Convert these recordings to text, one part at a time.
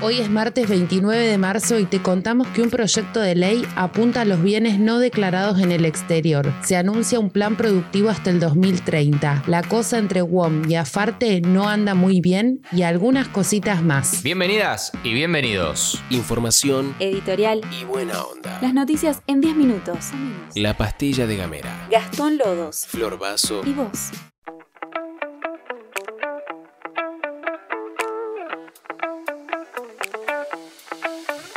Hoy es martes 29 de marzo y te contamos que un proyecto de ley apunta a los bienes no declarados en el exterior. Se anuncia un plan productivo hasta el 2030. La cosa entre WOM y Afarte no anda muy bien y algunas cositas más. Bienvenidas y bienvenidos. Información Editorial. y buena onda. Las noticias en 10 minutos. La pastilla de Gamera. Gastón Lodos. Flor Vaso. ¿Y vos?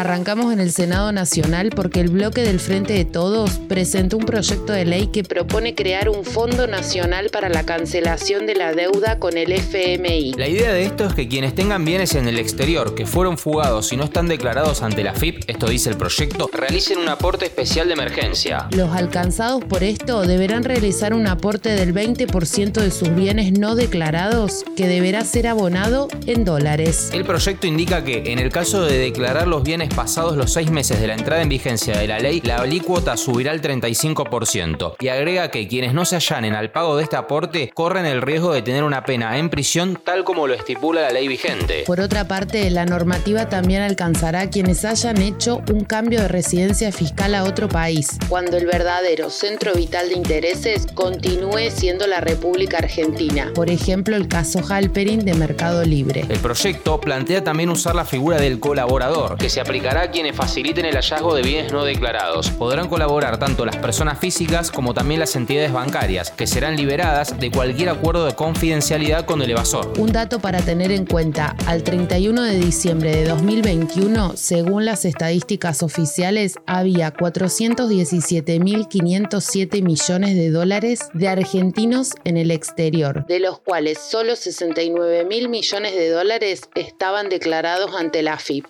Arrancamos en el Senado Nacional porque el bloque del Frente de Todos presentó un proyecto de ley que propone crear un Fondo Nacional para la cancelación de la deuda con el FMI. La idea de esto es que quienes tengan bienes en el exterior que fueron fugados y no están declarados ante la FIP, esto dice el proyecto, realicen un aporte especial de emergencia. Los alcanzados por esto deberán realizar un aporte del 20% de sus bienes no declarados que deberá ser abonado en dólares. El proyecto indica que, en el caso de declarar los bienes pasados los seis meses de la entrada en vigencia de la ley, la alícuota subirá al 35%. Y agrega que quienes no se allanen al pago de este aporte corren el riesgo de tener una pena en prisión tal como lo estipula la ley vigente. Por otra parte, la normativa también alcanzará a quienes hayan hecho un cambio de residencia fiscal a otro país, cuando el verdadero centro vital de intereses continúe siendo la República Argentina. Por ejemplo, el caso Halperin de Mercado Libre. El proyecto plantea también usar la figura del colaborador, que se aplicará quienes faciliten el hallazgo de bienes no declarados. Podrán colaborar tanto las personas físicas como también las entidades bancarias, que serán liberadas de cualquier acuerdo de confidencialidad con el evasor. Un dato para tener en cuenta, al 31 de diciembre de 2021, según las estadísticas oficiales, había 417.507 millones de dólares de argentinos en el exterior, de los cuales solo 69.000 millones de dólares estaban declarados ante la FIP.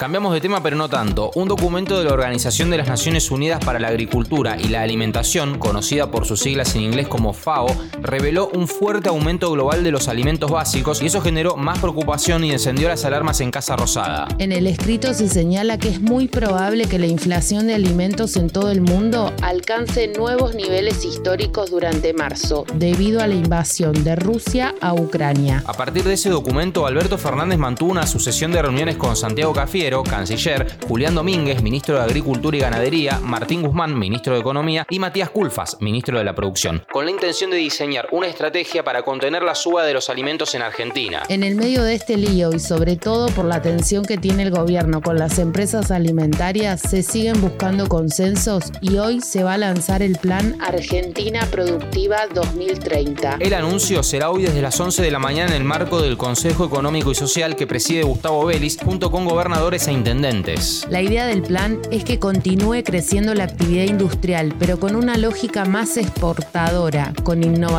Cambiamos de tema, pero no tanto. Un documento de la Organización de las Naciones Unidas para la Agricultura y la Alimentación, conocida por sus siglas en inglés como FAO, reveló un fuerte aumento global de los alimentos básicos y eso generó más preocupación y encendió las alarmas en Casa Rosada. En el escrito se señala que es muy probable que la inflación de alimentos en todo el mundo alcance nuevos niveles históricos durante marzo, debido a la invasión de Rusia a Ucrania. A partir de ese documento, Alberto Fernández mantuvo una sucesión de reuniones con Santiago Cafiero, canciller, Julián Domínguez, ministro de Agricultura y Ganadería, Martín Guzmán, ministro de Economía, y Matías Culfas, ministro de la Producción, con la intención de diseñar una estrategia para contener la suba de los alimentos en Argentina. En el medio de este lío y sobre todo por la tensión que tiene el gobierno con las empresas alimentarias, se siguen buscando consensos y hoy se va a lanzar el plan Argentina Productiva 2030. El anuncio será hoy desde las 11 de la mañana en el marco del Consejo Económico y Social que preside Gustavo Vélez junto con gobernadores e intendentes. La idea del plan es que continúe creciendo la actividad industrial, pero con una lógica más exportadora, con innovación,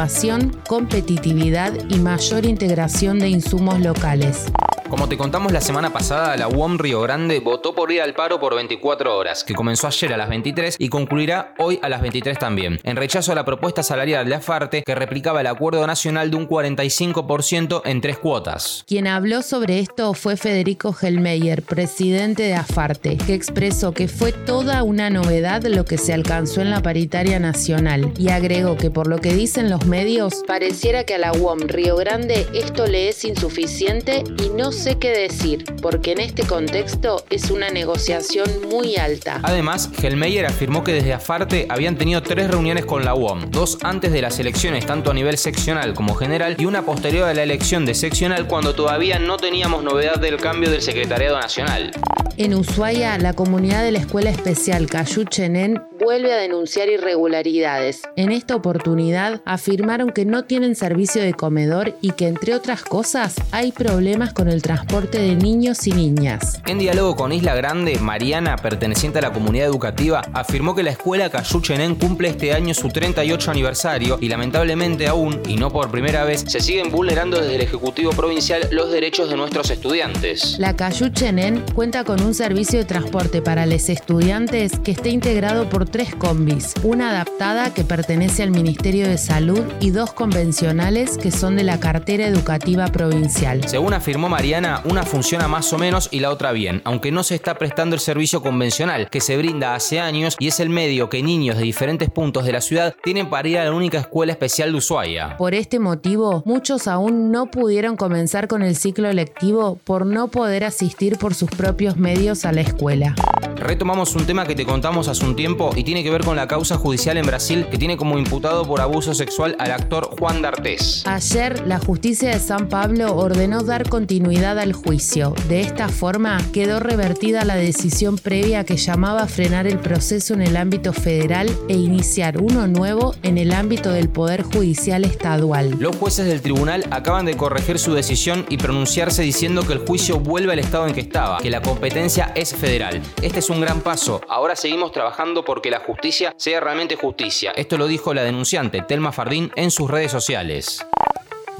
competitividad y mayor integración de insumos locales. Como te contamos la semana pasada, la UOM Río Grande votó por ir al paro por 24 horas, que comenzó ayer a las 23 y concluirá hoy a las 23 también, en rechazo a la propuesta salarial de Afarte que replicaba el acuerdo nacional de un 45% en tres cuotas. Quien habló sobre esto fue Federico Helmeyer, presidente de Afarte, que expresó que fue toda una novedad lo que se alcanzó en la paritaria nacional y agregó que por lo que dicen los medios, pareciera que a la UOM Río Grande esto le es insuficiente y no sé qué decir, porque en este contexto es una negociación muy alta. Además, Helmeyer afirmó que desde Afarte habían tenido tres reuniones con la UOM, dos antes de las elecciones tanto a nivel seccional como general y una posterior a la elección de seccional cuando todavía no teníamos novedad del cambio del Secretariado Nacional. En Ushuaia, la comunidad de la Escuela Especial Cayú Chenén vuelve a denunciar irregularidades. En esta oportunidad afirmaron que no tienen servicio de comedor y que, entre otras cosas, hay problemas con el transporte de niños y niñas. En diálogo con Isla Grande, Mariana, perteneciente a la comunidad educativa, afirmó que la escuela Cayú Chenén cumple este año su 38 aniversario y lamentablemente aún, y no por primera vez, se siguen vulnerando desde el Ejecutivo Provincial los derechos de nuestros estudiantes. La Cayú Chenén cuenta con un servicio de transporte para los estudiantes que está integrado por tres combis, una adaptada que pertenece al Ministerio de Salud y dos convencionales que son de la cartera educativa provincial. Según afirmó Mariana, Una funciona más o menos y la otra bien, aunque no se está prestando el servicio convencional que se brinda hace años y es el medio que niños de diferentes puntos de la ciudad tienen para ir a la única escuela especial de Ushuaia. Por este motivo, muchos aún no pudieron comenzar con el ciclo lectivo por no poder asistir por sus propios medios a la escuela. Retomamos un tema que te contamos hace un tiempo y tiene que ver con la causa judicial en Brasil que tiene como imputado por abuso sexual al actor Juan D'Artés. Ayer, la justicia de San Pablo ordenó dar continuidad al juicio. De esta forma, quedó revertida la decisión previa que llamaba a frenar el proceso en el ámbito federal e iniciar uno nuevo en el ámbito del Poder Judicial Estadual. Los jueces del tribunal acaban de corregir su decisión y pronunciarse diciendo que el juicio vuelve al estado en que estaba, que la competencia es federal. Este es un gran paso. Ahora seguimos trabajando porque la justicia sea realmente justicia. Esto lo dijo la denunciante Telma Fardín en sus redes sociales.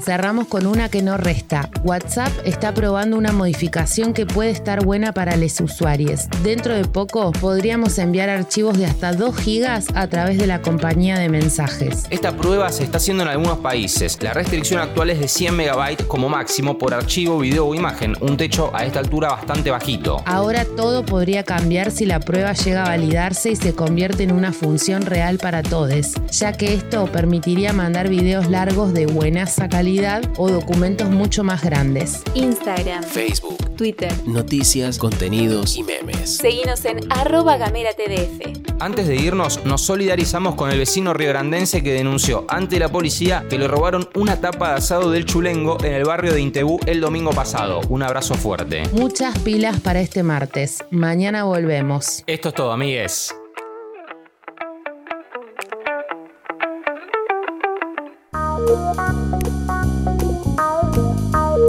Cerramos con una que no resta. WhatsApp está probando una modificación que puede estar buena para los usuarios. Dentro de poco podríamos enviar archivos de hasta 2 gigas a través de la compañía de mensajes. Esta prueba se está haciendo en algunos países. La restricción actual es de 100 megabytes como máximo por archivo, video o imagen, un techo a esta altura bastante bajito. Ahora todo podría cambiar si la prueba llega a validarse y se convierte en una función real para todos, ya que esto permitiría mandar videos largos de buena calidad o documentos mucho más grandes. Instagram, Facebook, Twitter. noticias, contenidos y memes. Seguinos en arroba gamera TDF. Antes de irnos, nos solidarizamos con el vecino riograndense que denunció ante la policía que le robaron una tapa de asado del chulengo en el barrio de Intebú el domingo pasado. Un abrazo fuerte. Muchas pilas para este martes. Mañana volvemos. Esto es todo, amigues.